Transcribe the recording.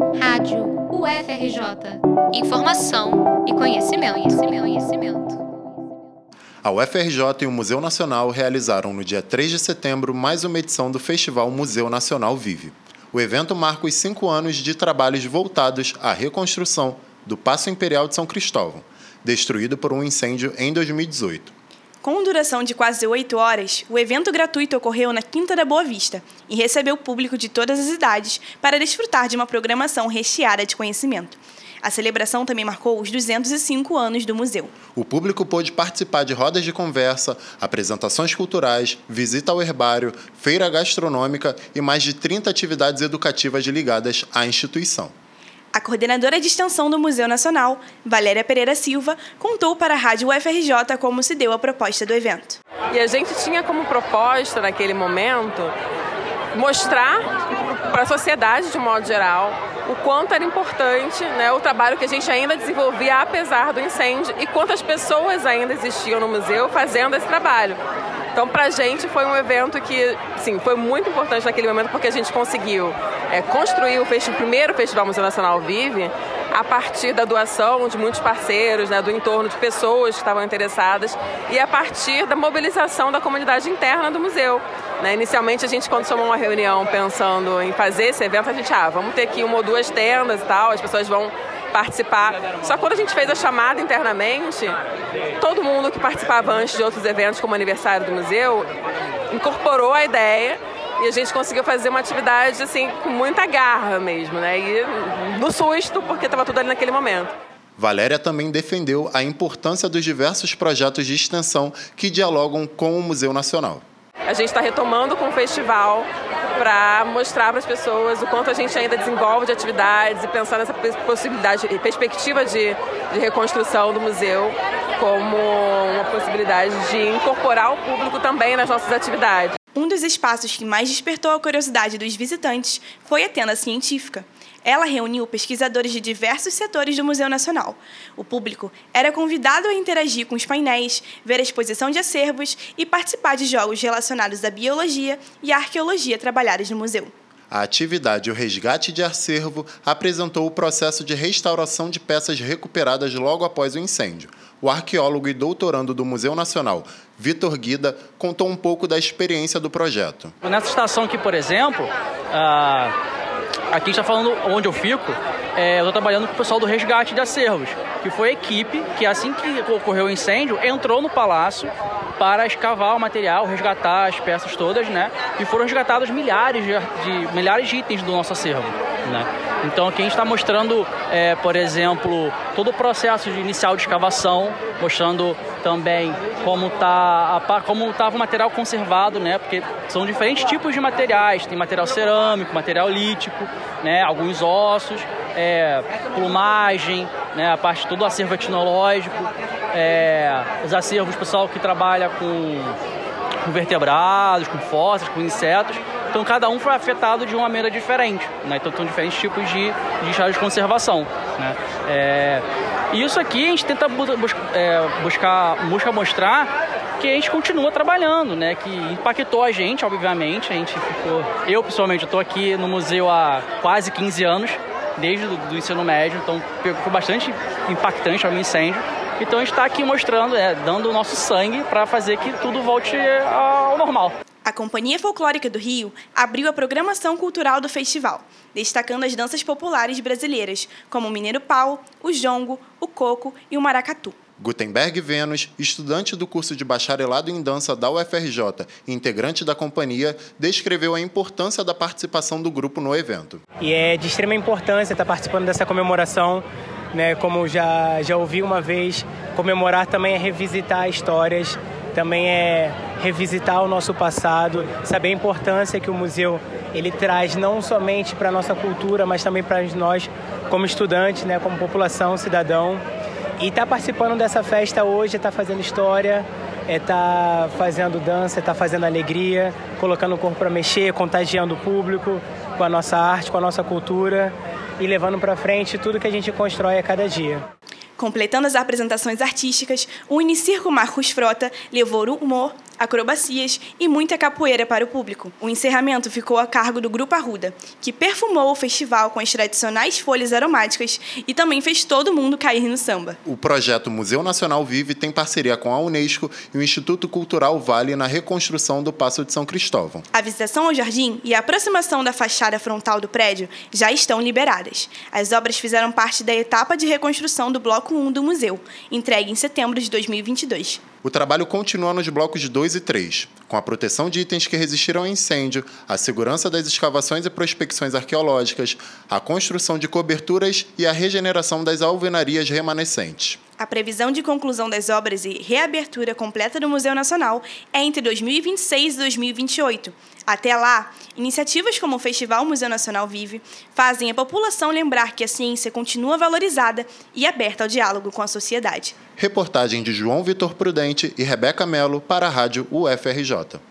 Rádio UFRJ. Informação e conhecimento, conhecimento, conhecimento. A UFRJ e o Museu Nacional realizaram no dia 3 de setembro mais uma edição do Festival Museu Nacional Vive. O evento marca os cinco anos de trabalhos voltados à reconstrução do Paço Imperial de São Cristóvão, destruído por um incêndio em 2018. Com duração de quase oito horas, o evento gratuito ocorreu na Quinta da Boa Vista e recebeu público de todas as idades para desfrutar de uma programação recheada de conhecimento. A celebração também marcou os 205 anos do museu. O público pôde participar de rodas de conversa, apresentações culturais, visita ao herbário, feira gastronômica e mais de 30 atividades educativas ligadas à instituição. A coordenadora de extensão do Museu Nacional, Valéria Pereira Silva, contou para a Rádio UFRJ como se deu a proposta do evento. E a gente tinha como proposta, naquele momento, mostrar para a sociedade, de um modo geral, o quanto era importante né, o trabalho que a gente ainda desenvolvia apesar do incêndio e quantas pessoas ainda existiam no museu fazendo esse trabalho. Então, para a gente foi um evento que, sim, foi muito importante naquele momento porque a gente conseguiu é, construir o, o, primeiro Festival Museu Nacional Vive a partir da doação de muitos parceiros, né, do entorno de pessoas que estavam interessadas e a partir da mobilização da comunidade interna do museu. Né? Inicialmente, a gente, quando chamou uma reunião pensando em fazer esse evento, a gente, ah, vamos ter aqui uma ou duas tendas e tal, as pessoas vão participar. Só quando a gente fez a chamada internamente, todo mundo que participava antes de outros eventos, como o aniversário do museu, incorporou a ideia e a gente conseguiu fazer uma atividade assim com muita garra mesmo, né? E no susto, porque estava tudo ali naquele momento. Valéria também defendeu a importância dos diversos projetos de extensão que dialogam com o Museu Nacional. A gente está retomando com o festival para mostrar para as pessoas o quanto a gente ainda desenvolve de atividades e pensar nessa possibilidade, perspectiva de, de reconstrução do museu como uma possibilidade de incorporar o público também nas nossas atividades. Um dos espaços que mais despertou a curiosidade dos visitantes foi a tenda científica. Ela reuniu pesquisadores de diversos setores do Museu Nacional. O público era convidado a interagir com os painéis, ver a exposição de acervos e participar de jogos relacionados à biologia e à arqueologia trabalhados no museu. A atividade O Resgate de Acervo apresentou o processo de restauração de peças recuperadas logo após o incêndio. O arqueólogo e doutorando do Museu Nacional, Vitor Guida, contou um pouco da experiência do projeto. Nessa estação aqui, por exemplo, uh aqui está falando onde eu fico, é, eu estou trabalhando com o pessoal do resgate de acervos, que foi a equipe que, assim que ocorreu o incêndio, entrou no palácio para escavar o material, resgatar as peças todas, né? E foram resgatados milhares de, de milhares de itens do nosso acervo, né? Então aqui a gente está mostrando, é, por exemplo, todo o processo de inicial de escavação, mostrando também como tá como estava o material conservado, né? Porque são diferentes tipos de materiais, tem material cerâmico, material lítico, né? Alguns ossos, é, plumagem, né? A parte todo o acervo etnológico, é, os acervos pessoal que trabalha com, com vertebrados, com fósseis, com insetos. Então cada um foi afetado de uma maneira diferente, né? Então são diferentes tipos de, de estados de conservação, né? É, e isso aqui a gente tenta bus é, buscar, busca mostrar que a gente continua trabalhando, né? Que impactou a gente, obviamente. A gente ficou. Eu, pessoalmente, estou aqui no museu há quase 15 anos, desde o do ensino médio, então foi bastante impactante o incêndio. Então a gente está aqui mostrando, é, dando o nosso sangue para fazer que tudo volte ao normal. A Companhia Folclórica do Rio abriu a programação cultural do festival, destacando as danças populares brasileiras, como o Mineiro Pau, o Jongo, o Coco e o Maracatu. Gutenberg Vênus, estudante do curso de bacharelado em dança da UFRJ e integrante da companhia, descreveu a importância da participação do grupo no evento. E é de extrema importância estar participando dessa comemoração, né? Como já já ouvi uma vez, comemorar também é revisitar histórias também é revisitar o nosso passado, saber a importância que o museu ele traz não somente para a nossa cultura, mas também para nós como estudantes, né, como população, cidadão. E estar tá participando dessa festa hoje, estar tá fazendo história, é fazendo dança, está fazendo alegria, colocando o corpo para mexer, contagiando o público com a nossa arte, com a nossa cultura e levando para frente tudo que a gente constrói a cada dia. Completando as apresentações artísticas, o Unicirco Marcos Frota levou o humor, acrobacias e muita capoeira para o público. O encerramento ficou a cargo do Grupo Arruda, que perfumou o festival com as tradicionais folhas aromáticas e também fez todo mundo cair no samba. O projeto Museu Nacional Vive tem parceria com a Unesco e o Instituto Cultural Vale na reconstrução do Paço de São Cristóvão. A visitação ao jardim e a aproximação da fachada frontal do prédio já estão liberadas. As obras fizeram parte da etapa de reconstrução do Bloco 1 do museu, entregue em setembro de 2022. O trabalho continua nos blocos 2 e 3, com a proteção de itens que resistiram ao incêndio, a segurança das escavações e prospecções arqueológicas, a construção de coberturas e a regeneração das alvenarias remanescentes. A previsão de conclusão das obras e reabertura completa do Museu Nacional é entre 2026 e 2028. Até lá, iniciativas como o Festival Museu Nacional Vive fazem a população lembrar que a ciência continua valorizada e aberta ao diálogo com a sociedade. Reportagem de João Vitor Prudente e Rebeca Melo para a Rádio UFRJ.